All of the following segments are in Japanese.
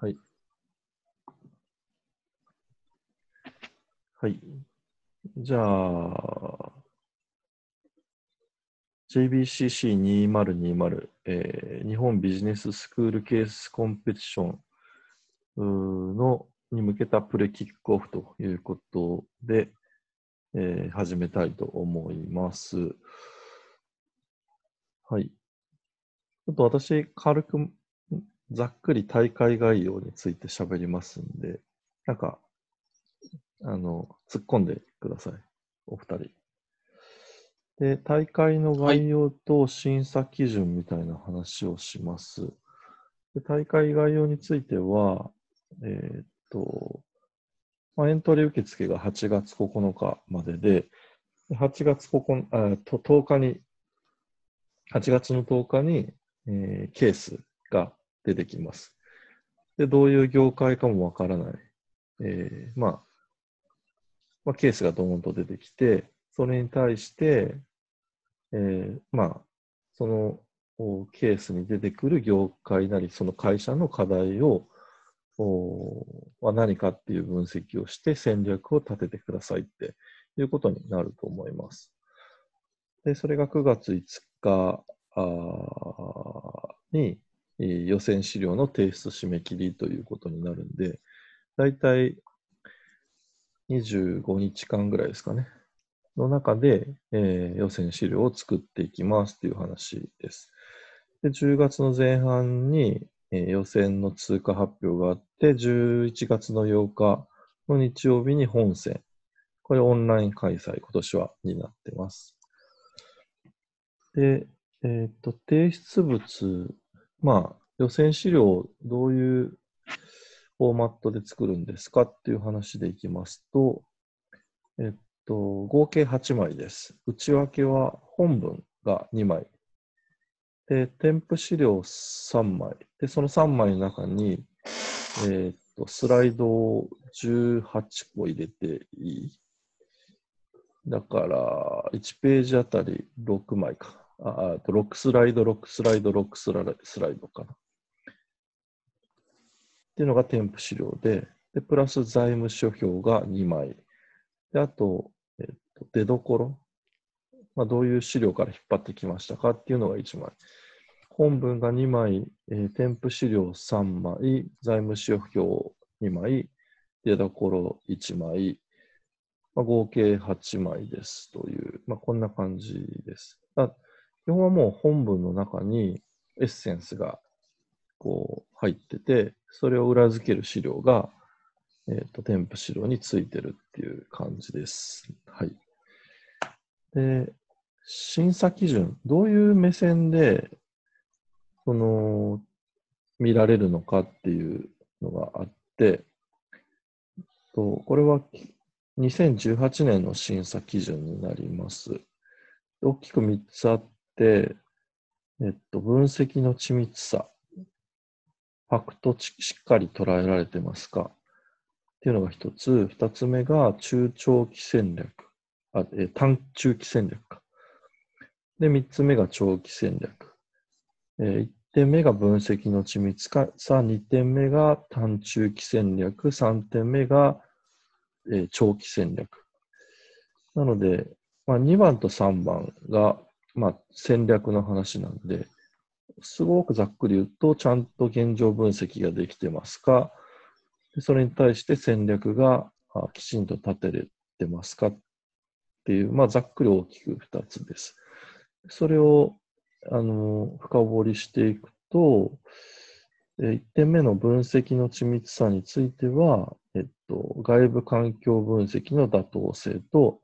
はい。はい。じゃあ、JBCC2020、えー日本ビジネススクールケースコンペティションのに向けたプレキックオフということで、えー始めたいと思います。はい。ちょっと私、軽く、ざっくり大会概要について喋りますんで、なんか、あの、突っ込んでください。お二人。で、大会の概要と審査基準みたいな話をします。で大会概要については、えーっと、まあ、エントリー受付が8月9日までで、8月9日、あと10日に、8月の10日に、えーケースが出てきます。で、どういう業界かもわからない。えーまあ、まあ、ケースがドーンと出てきて、それに対して、えーまあ、そのケースに出てくる業界なり、その会社の課題を、おは何かっていう分析をして戦略を立ててくださいっていうことになると思います。で、それが9月5日に、えー予選資料の提出締め切りということになるんで、だいたい25日間ぐらいですかね。の中で、えー予選資料を作っていきますという話です。で、10月の前半に、えー予選の通過発表があって、11月の8日の日曜日に本戦。これオンライン開催、今年はになってます。で、えっ、と、提出物、まあ、予選資料をどういうフォーマットで作るんですかっていう話でいきますと、えっと、合計8枚です。内訳は本文が2枚。で、添付資料3枚。で、その3枚の中に、えっと、スライドを18個入れていい？だから、1ページあたり6枚か。あ、あと6スライド、6スライド、6スライドスライドかな。っていうのが添付資料で、で、プラス財務諸表が2枚。で、あと、えっと、出どころ。まあ、どういう資料から引っ張ってきましたかっていうのが1枚。本文が2枚、えー添付資料3枚、財務諸表2枚、出どころ1枚、まあ、合計8枚ですという、まあ、こんな感じです。あ基本はもう本文の中にエッセンスがこう入ってて、それを裏付ける資料が、えっ、と、添付資料についてるっていう感じです。はい。で、審査基準、どういう目線で、その、見られるのかっていうのがあって、とこれは2018年の審査基準になります。大きく3つあって、えっと、分析の緻密さ、ファクトしっかり捉えられてますか？っていうのが一つ。二つ目が中長期戦略。あ、え短中期戦略か。で、三つ目が長期戦略。えー一点目が分析の緻密さ、二点目が短中期戦略、三点目が、えー長期戦略。なので、まあ、2番と3番が、まあ、戦略の話なんで、すごくざっくり言うと、ちゃんと現状分析ができてますか、それに対して戦略があきちんと立てれてますか？っていう、まあ、ざっくり大きく2つです。それをあの深掘りしていくと、1点目の分析の緻密さについては、えっと、外部環境分析の妥当性と、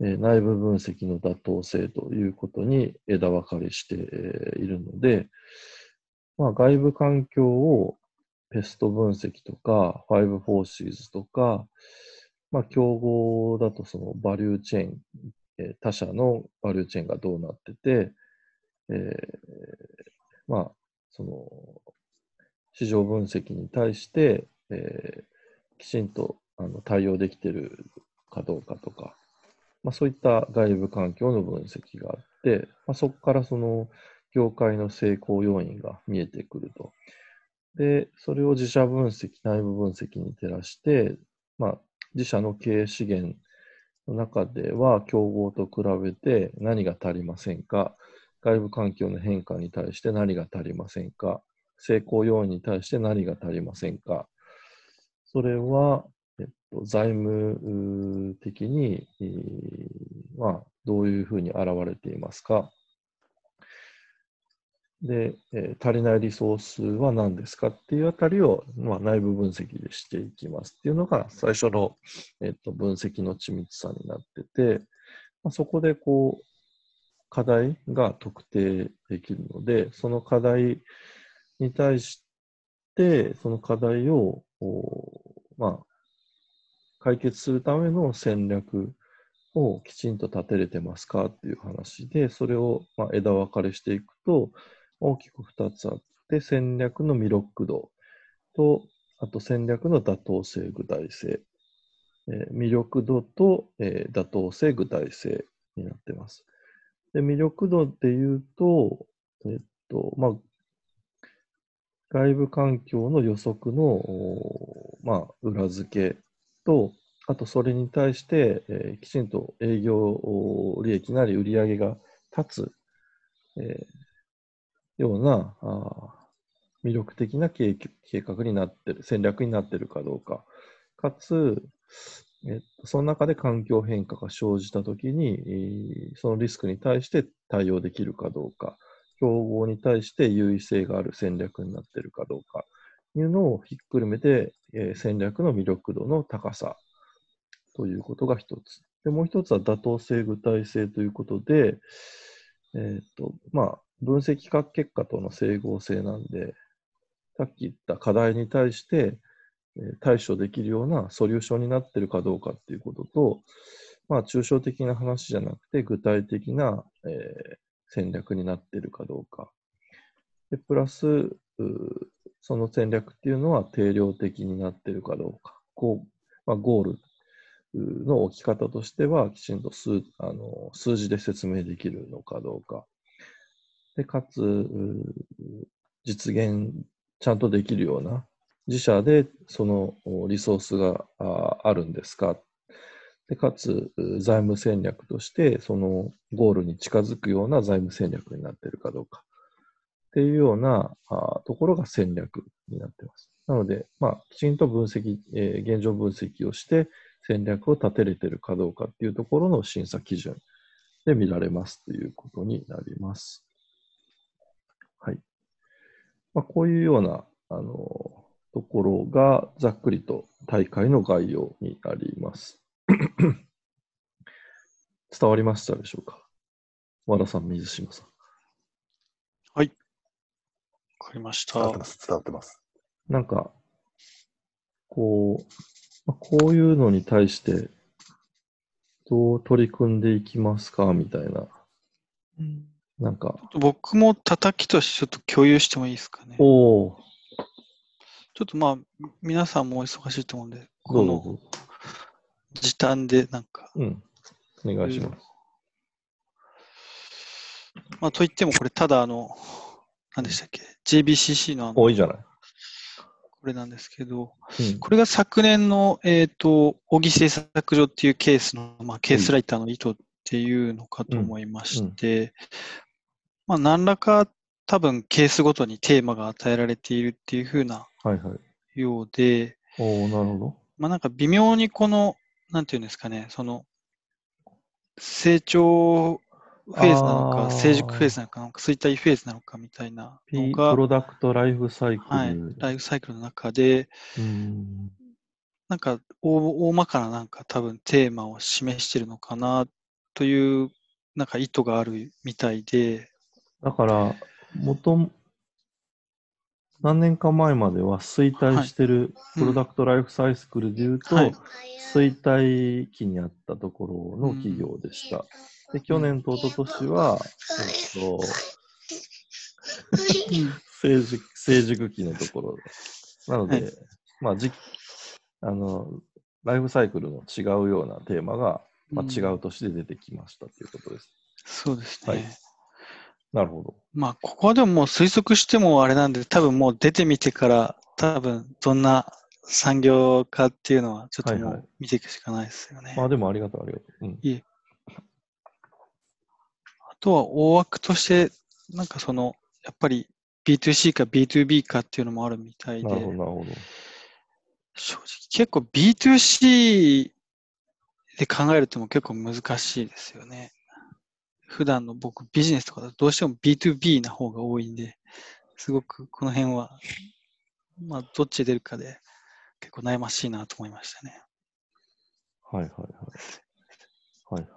内部分析の妥当性ということに枝分かれしているので、まあ、外部環境を PEST 分析とか、 five forces とか、まあ、競合だとそのバリューチェーン、え他社のバリューチェーンがどうなってて、えーまあ、その、市場分析に対して、えーきちんとあの対応できてるかどうかとか、まあ、そういった外部環境の分析があって、まあ、そこからその業界の成功要因が見えてくると。で、それを自社分析、内部分析に照らして、まあ、自社の経営資源の中では、競合と比べて何が足りませんか、外部環境の変化に対して何が足りませんか、成功要因に対して何が足りませんか、それは、えっと、財務的に、まあ、どういうふうに現れていますか？で、えー足りないリソースは何ですかっていうあたりを、まあ、内部分析でしていきますっていうのが最初の、えっと、分析の緻密さになってて、まあ、そこでこう課題が特定できるので、その課題に対して、その課題を、まあ、解決するための戦略をきちんと立てれてますかっていう話で、それをま枝分かれしていくと、大きく2つあって、戦略の魅力度と、あと戦略の妥当性、具体性。えー魅力度と、えー妥当性、具体性になってます。で魅力度で言うと、えっと、まあ、外部環境の予測の、まあ、裏付けと、あとそれに対して、えーきちんと営業利益なり売上が立つ、えーようなあ魅力的な計画になってる、戦略になってるかどうか。かつ、えっと、その中で環境変化が生じたときに、そのリスクに対して対応できるかどうか。競合に対して優位性がある戦略になっているかどうかいうのをひっくるめて、え戦略の魅力度の高さということが一つ。で、もう一つは妥当性、具体性ということで、えーと、まあ、分析結果との整合性なんで、さっき言った課題に対して、えー対処できるようなソリューションになってるかどうかっていうことと、まあ、抽象的な話じゃなくて、具体的な、えー戦略になってるかどうか。で、プラス、その戦略っていうのは定量的になってるかどうか。こう、まあ、ゴールの置き方としては、きちんと数あの数字で説明できるのかどうか。で、かつ、実現ちゃんとできるような、自社でそのリソースがあるんですか。で、かつ、財務戦略として、そのゴールに近づくような財務戦略になっているかどうか。っていうようなあところが戦略になっています。なので、まあ、きちんと分析、えー現状分析をして、戦略を立てれているかどうかっていうところの審査基準で見られますということになります。はい。まあ、こういうような、あの、ところがざっくりと大会の概要になります。伝わりましたでしょうか？和田さん、水島さん。わかりました伝わってま。す。なんか、こう、まあこういうのに対して、どう取り組んでいきますか？みたいな。うんなんか、僕も叩きとしてちょっと共有してもいいですかね？おおちょっとまあ、皆さんもお忙しいと思うんで、どこの。時短でなんか、うん。お願いします。まあ、といってもこれただあの、何でしたっけ ?JBCC のあの、多いじゃない。これなんですけど、うん。これが昨年の、えっ、と、小木製作所っていうケースの、まあ、ケースライターの意図っていうのかと思いまして、まあ、何らか多分ケースごとにテーマが与えられているっていうふうなはいはい。ようで、おおなるほど。まあ、なんか微妙にこの、なんていうんですかね、その、成長フェーズなのか、成熟フェーズなのか、なんか衰退フェーズなのかみたいなのがプ、ロダクトライフサイクル。はい、ライフサイクルの中で、うん。なんか大大まかななんか多分テーマを示してるのかなというなんか意図があるみたいで、だから、元、何年か前までは衰退してるプロダクトライフサイクルでいうと、はい衰退期にあったところの企業でした。で、去年と一昨年は、えっと、成熟、成熟期のところです。なので、はいまあ、じ、あの、ライフサイクルの違うようなテーマが、まあ、うん違う年で出てきましたということです。そうですね。はいなるほど。まあ、ここはでももう推測してもあれなんで、多分もう出てみてから多分どんな産業かっていうのはちょっともはいはいう見ていくしかないですよね。まあでもありがとう、ありがとう。うん。あとは大枠として、なんかその、やっぱり B2C か B2B かっていうのもあるみたいでな、るほど、なるほど。正直結構 B2C で考えるとも結構難しいですよね。普段の僕ビジネスとかだとどうしても B2B な方が多いんで、すごくこの辺は、まあどっちで出るかで結構悩ましいなと思いましたね。はいはいはい。はいはい。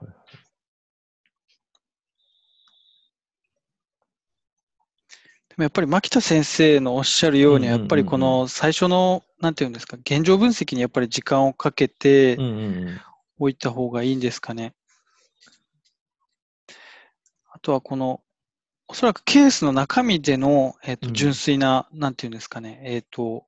でもやっぱり牧田先生のおっしゃるように、うんうんうんうんやっぱりこの最初の、なんていうんですか、現状分析にやっぱり時間をかけてうんうんうん。おいた方がいいんですかね。あとはこの、おそらくケースの中身での、えっとうん純粋な、なんていうんですかね、えっ、と、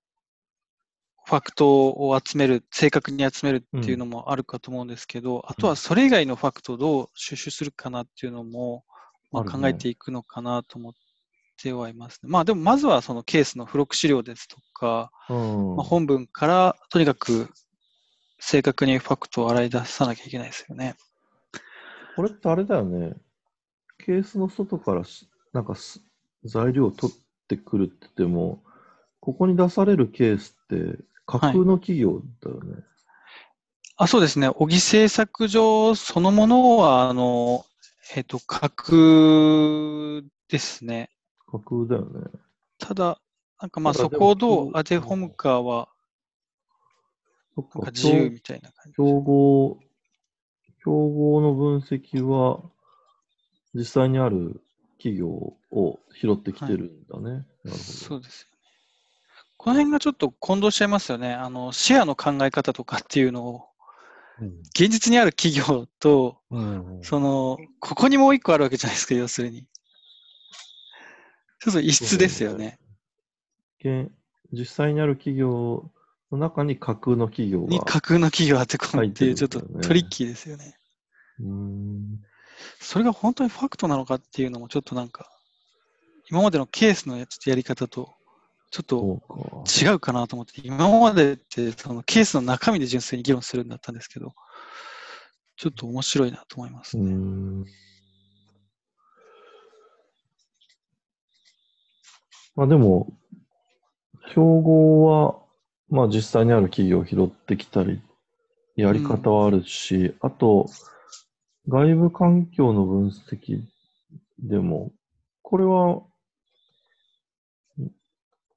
ファクトを集める、正確に集めるっていうのもあるかと思うんですけど、あとはそれ以外のファクトをどう収集するかなっていうのも、まあ、考えていくのかなと思ってはいますね。まあでもまずはそのケースの付録資料ですとか、うんまあ、本文からとにかく正確にファクトを洗い出さなきゃいけないですよね。これってあれだよね。ケースの外からしなんかす材料を取ってくるって言っても、ここに出されるケースって架空の企業だよね。あ、そうですね。小木製作所そのものは、あの、えっ、と、架空ですね。架空だよね。ただ、なんかまあそこをどう当て込むかは、なんか自由みたいな感じ。競合、競合の分析は、実際にある企業を拾ってきてるんだね。なるほど。そうですよね。この辺がちょっと混同しちゃいますよね。あの、シェアの考え方とかっていうのを、現実にある企業と、うん。その、ここにもう一個あるわけじゃないですか、要するに。ちょっと異質ですよね。現実際にある企業の中に架空の企業にが。架空の企業を当て込むっていう、ちょっとトリッキーですよね。うーん。それが本当にファクトなのかっていうのも、ちょっとなんか、今までのケースのやつやり方と、ちょっと。違うかなと思って、今までってそのケースの中身で純粋に議論するんだったんですけど、ちょっと面白いなと思いますね。まあでも、競合は、まあ実際にある企業を拾ってきたり、やり方はあるし、あと、外部環境の分析でも、これは、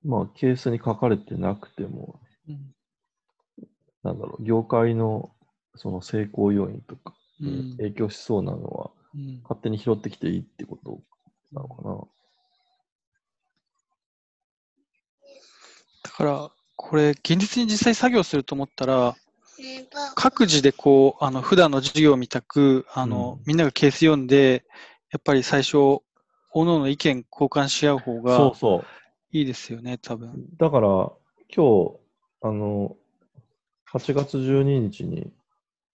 まあケースに書かれてなくても、うん。なんだろう、業界のその成功要因とか影響しそうなのは、うん。勝手に拾ってきていいってことなのかな。だから、これ、現実に実際作業すると思ったら、各自でこう、あの、普段の授業みたく、あの、うんみんながケース読んで、やっぱり最初、おのおの意見交換し合う方そうがそいいですよね、多分。う。だから、今日、あの、8月12日に、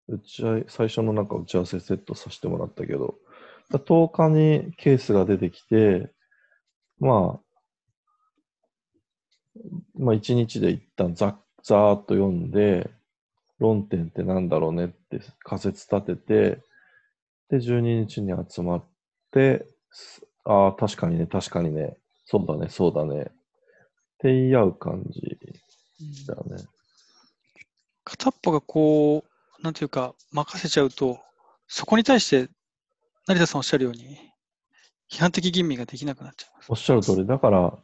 打ち合い、最初のなんか打ち合わせセットさせてもらったけど、だ10日にケースが出てきて、まあ、まあ1日で一旦ざざーっと読んで、論点ってなんだろうねって仮説立てて、で、12日に集まって、すああ、確かにね、確かにね、そうだね、そうだね、って言い合う感じだよね。片っぽがこう、なんていうか、任せちゃうと、そこに対して、成田さんおっしゃるように、批判的吟味ができなくなっちゃいます。おっしゃる通り。だから、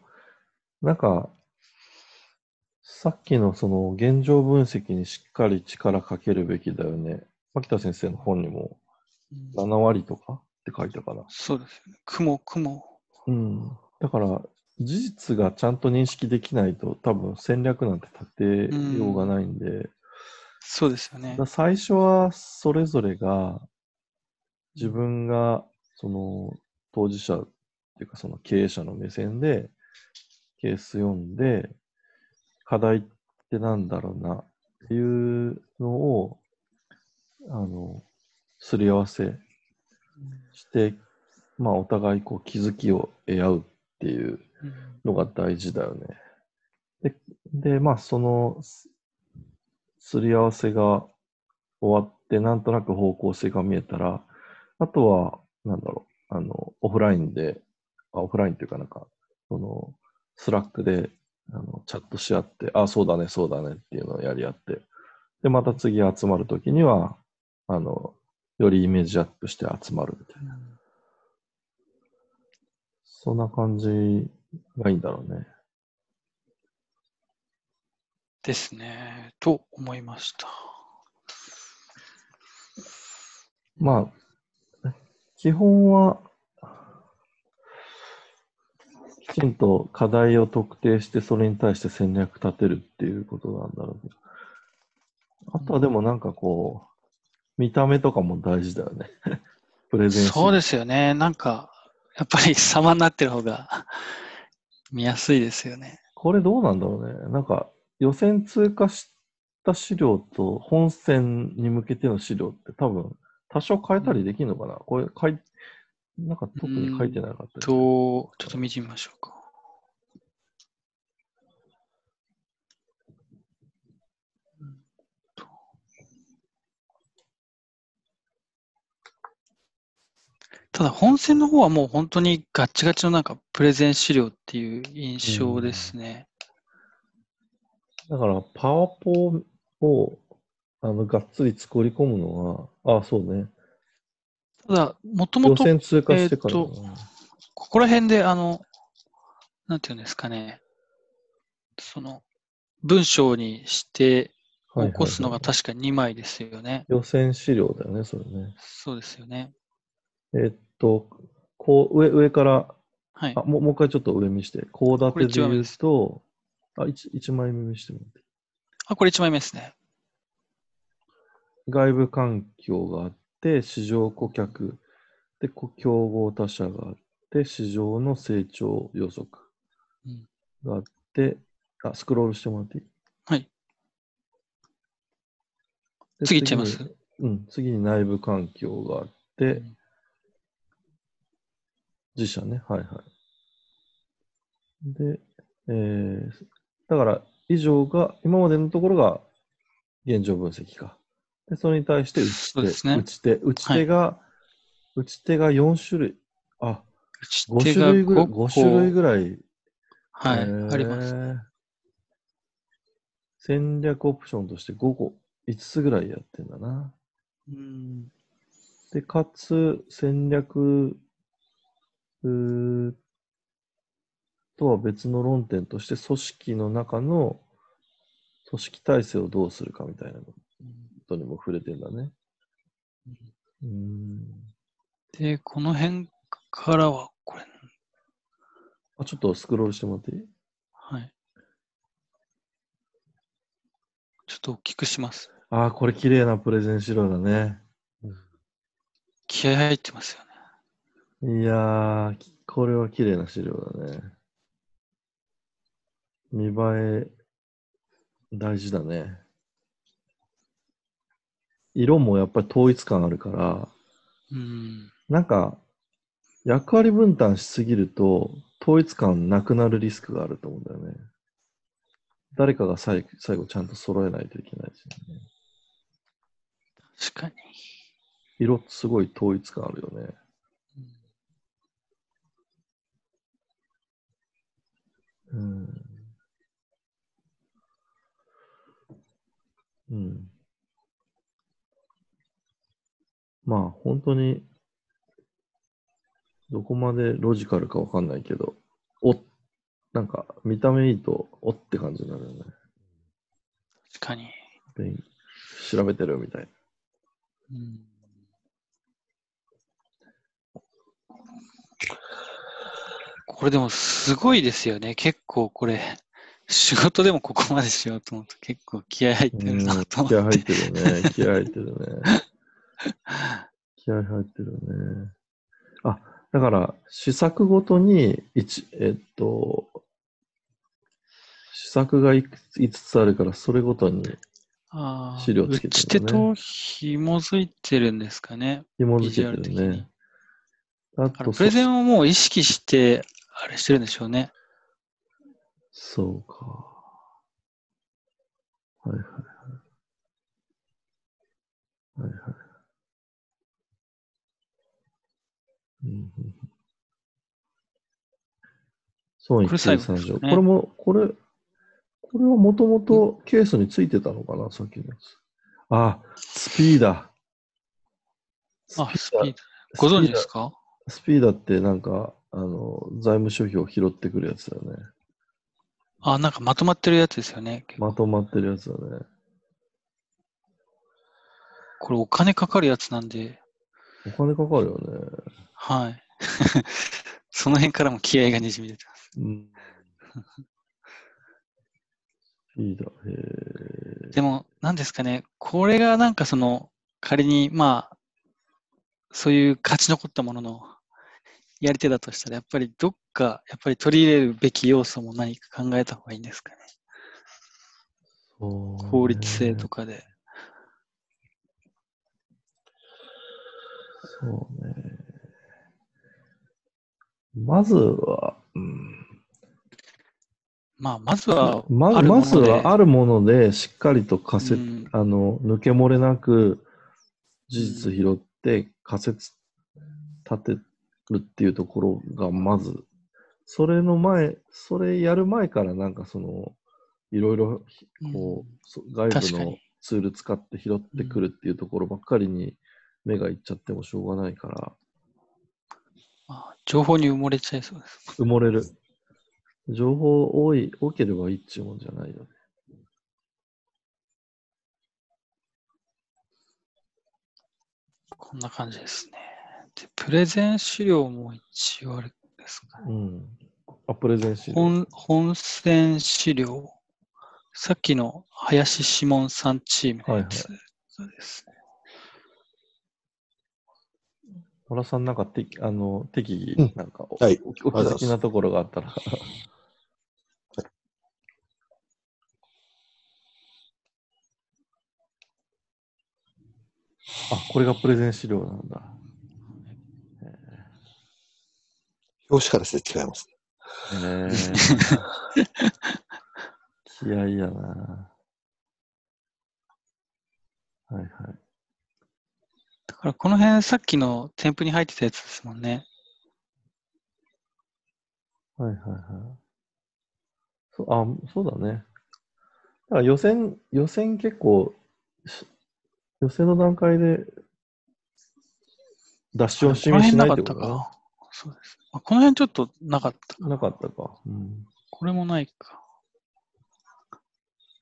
なんか、さっきのその現状分析にしっかり力かけるべきだよね。牧田先生の本にもうん7割とかって書いたかな。そうですよね。雲、雲。うん。だから、事実がちゃんと認識できないと多分戦略なんて立てようがないんで、そうですよねだ。最初はそれぞれが自分がその当事者っていうかその経営者の目線でケース読んで課題ってなんだろうなっていうのをあのすり合わせしてまあお互いこう気づきを得合うっていうのが大事だよね。で、でまあ、その、すり合わせが終わって、なんとなく方向性が見えたら、あとは、なんだろう、あの、オフラインで、あオフラインっていうかなんか、その、スラックで、あの、チャットし合って、あ、そうだね、そうだねっていうのをやり合って、で、また次集まるときには、あの、よりイメージアップして集まるみたいな。そんな感じがいいんだろうね。ですね。と思いました。まあ、基本は、きちんと課題を特定して、それに対して戦略立てるっていうことなんだろうけど。あとはでもなんかこう、見た目とかも大事だよね。プレゼンそうですよね。なんか、やっぱり様になってる方が 見やすいですよね。これどうなんだろうね。なんか予選通過した資料と本戦に向けての資料って多分多少変えたりできるのかな、これなんか特に書いてなかったりすると、ちょっと見てみましょうか。ただ本戦の方はもう本当にガッチガチのなんかプレゼン資料っていう印象ですね。だからパワポをあのがっつり作り込むのは、あそうね。ただ、もともと予選通過してからだな、えここら辺であの、なんていうんですかね、その文章にしてはいはいはい起こすのが確か2枚ですよね。予選資料だよね、それね。そうですよね。えっと、こう、上、上から、はいあ、。もうもう一回ちょっと上見して、コーダこれテで言うと、あ、一一枚目見してもらって。あ、これ1枚目ですね。外部環境があって、市場顧客、で、こ競合他社があって、市場の成長予測うんがあって、あ、スクロールしてもらっていい？はい。で次いっちゃいます？うん、次に内部環境があって、うん自社ね、はいはい。で、えー、だから、以上が、今までのところが現状分析か。で、それに対して打ち手、そうですね。打ち手、打ち手が、打ち手が4種類、あ、打ち5手が種類ぐらい、5 5種類ぐらい、はい、えー。あります。戦略オプションとして5個、5つぐらいやってんだな。うん。で、かつ、戦略とは別の論点として、組織の中の組織体制をどうするかみたいなことにも触れてんだね。うーん。で、この辺からは、これ、あ、ちょっとスクロールしてもらっていい？はい。ちょっと大きくします。あー、これ綺麗なプレゼン資料だね。気合入ってますよね。いやー、きこれは綺麗な資料だね。見栄え、大事だね。色もやっぱり統一感あるから、うん。なんか、役割分担しすぎると、統一感なくなるリスクがあると思うんだよね。誰かが最最後ちゃんと揃えないといけないですよね。確かに。色すごい統一感あるよね。うん。うん。まあ、本当に、どこまでロジカルかわかんないけど、お、なんか、見た目いいと、おって感じになるよね。確かに。勉調べてるみたいな。うんこれでもすごいですよね。結構これ、仕事でもここまでしようと思うと結構気合入ってるなと思って。気合入ってるね。気合入ってるね。気合入ってるね。あ、だから、試作ごとに、一えっと、試作がいくつ5つあるから、それごとに資料つけて打ち手と紐づいてるんですかね。紐づけてるね。。あと、プレゼそンをもう意識して、あれしてるんでしょうね。そうか。はいはいはい。はいはい。うんうんうこれも、これ、これはもともとケースについてたのかな、さっきのやつ。あ、スピーダ。あ、スピード。ご存知ですか？スピーダってなんか、あの、財務諸表を拾ってくるやつだよね。あ、なんかまとまってるやつですよね。まとまってるやつだね。これお金かかるやつなんで、お金かかるよね。はい。その辺からも気合がにじみ出てます。うん。スピーダ、へえ。でも、なんですかね、これがなんかその、仮に、まあ、そういう勝ち残ったもののやり手だとしたら、やっぱりどっか、やっぱり取り入れるべき要素も何か考えた方がいいんですかね。ね効率性とかで。そうね。まずは、うん、まあ、まずは、まあるもので。まずはあるものでしっかりと仮説、うん。あの抜け漏れなく事実拾って仮説立てるっていうところがまず、それの前、それやる前からなんかその、いろいろこう、そ外部のツール使って拾ってくるっていうところばっかりに目がいっちゃってもしょうがないから、まあ、情報に埋もれちゃいそうです。埋もれる。情報多い、多ければいいっていうもんじゃないよね。こんな感じですね。で、プレゼン資料も一応あれですかね。うん。あ、プレゼン資料。本本選資料。さっきの林志門さんチームのやつですね。村さん、なんかてあの適宜、うんなんかお、はいおお気づきなところがあったら。あ、これがプレゼン資料なんだ。表紙からして違います。へえ 気合いやな。はいはい。だからこの辺さっきの添付に入ってたやつですもんね。はいはいはい。そうあ、そうだね。だから予選、予選結構、し予選の段階で、脱出を示し辺ないかってこと？か。そうです。あこの辺ちょっとなかったか。なかったか。うん。これもないか。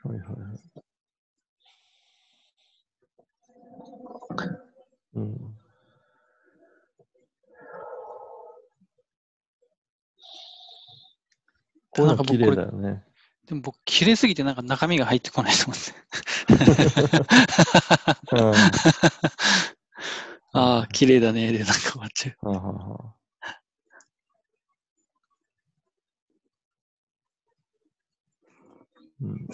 はいはいはい。うん。こういうの綺麗だよね。でも僕、綺麗すぎてなんか中身が入ってこないと思って。うんああ、綺麗だね。で、なんか終わっちゃう。うん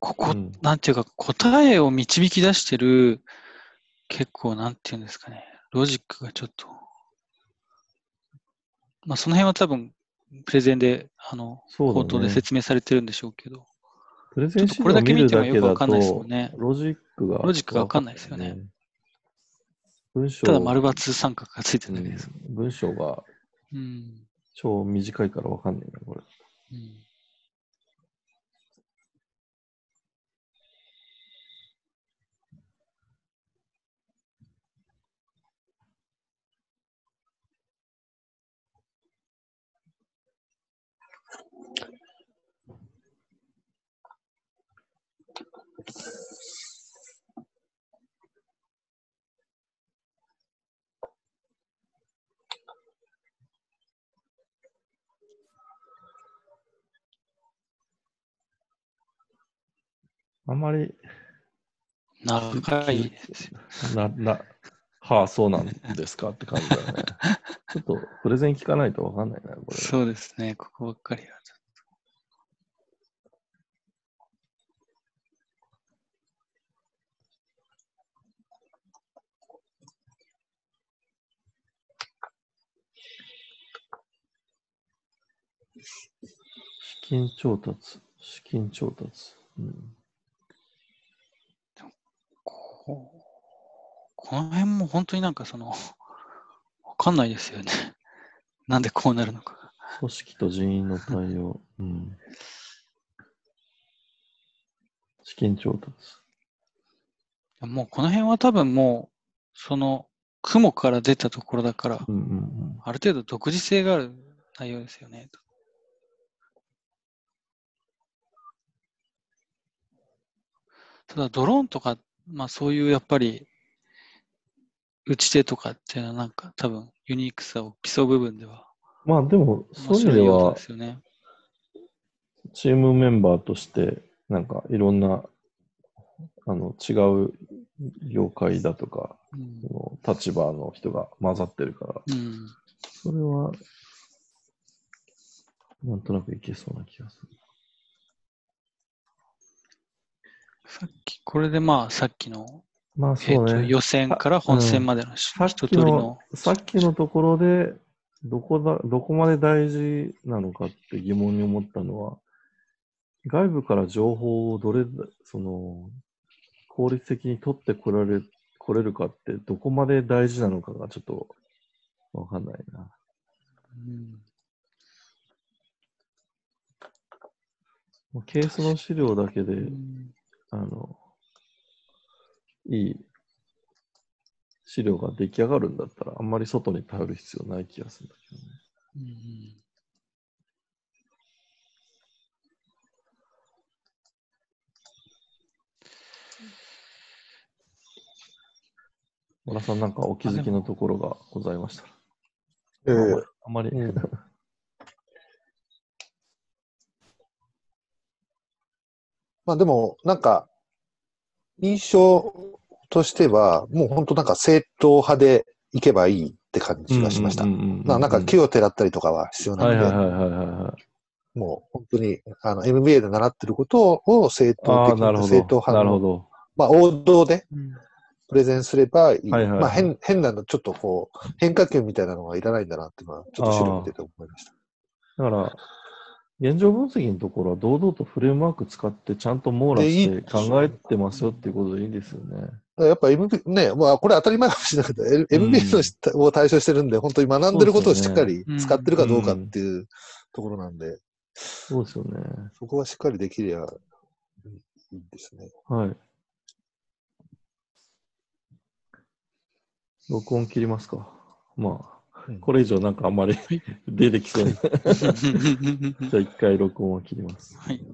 ここ、うん。なんていうか、答えを導き出してる、結構、なんていうんですかね、ロジックがちょっと、まあ、その辺は多分、プレゼンで、あの、ね。口頭で説明されてるんでしょうけど、プレゼンこれだけ見てもよくわかんないですもんね、ロジックが、ロジックがわかんないですよね。文章。ただ丸×三角がついてるだけです。うん。文章がうん。超短いからわかんないな、これ。うんあんまり、長いですよ。な、な、はあ、そうなんですかって感じだよね。ちょっとプレゼン聞かないとわかんないな、これ。そうですね、ここばっかりは金調達、資金調達。うん、こうこの辺も本当になんかその、わかんないですよね。なんでこうなるのか。組織と人員の対応。うん、資金調達。もうこの辺は多分もう、その、雲から出たところだから、うんうんうん。ある程度独自性がある内容ですよね。ただドローンとか、まあそういうやっぱり、打ち手とかっていうのはなんか多分ユニークさを競う部分ではまあでも、そう面いう意味ではね。チームメンバーとして、なんかいろんな、あの、違う業界だとか、うん立場の人が混ざってるから、うん。それは、なんとなくいけそうな気がする。さっき、これでまあさっきの、まあえっとそうね。予選から本戦までの一きの通りの、、さっきのところで、どこだ、どこまで大事なのかって疑問に思ったのは、外部から情報をどれだ、その、効率的に取ってこられ、これるかって、どこまで大事なのかがちょっとわかんないな。うんケースの資料だけで、うんあの、いい資料が出来上がるんだったら、あんまり外に頼る必要ない気がするんだけどね。うん小田さんなんかお気づきのところがございましたら。えーあまり、うんまあでも、なんか、印象としては、もう本当なんか正統派でいけばいいって感じがしました。うんうんうんうんまあなんか木をてらったりとかは必要なはいので、はいはいはいはいはい。もう本当にあの MBA で習ってることを正統的ななるほど。正統派の、なるほど。まあ王道でうんプレゼンすればいい。はいはいはいまあ変変なの、ちょっとこう、変化球みたいなのがいらないんだなっていうのは、ちょっと資料見てて思いました。だから、現状分析のところは堂々とフレームワーク使ってちゃんと網羅して考えてますよっていうことでいいんですよね。やっぱ MBA、ね、まあこれ当たり前かもしれないけど、L- MBA のしを対象してるんで、本当に学んでることをしっかり使ってるかどうかっていうところなんで、そうですよね。そこはしっかりできりゃいいですね。はい。録音切りますか。まあ、うんこれ以上なんかあんまり 出てきそうに。じゃあ一回録音を切ります。はい。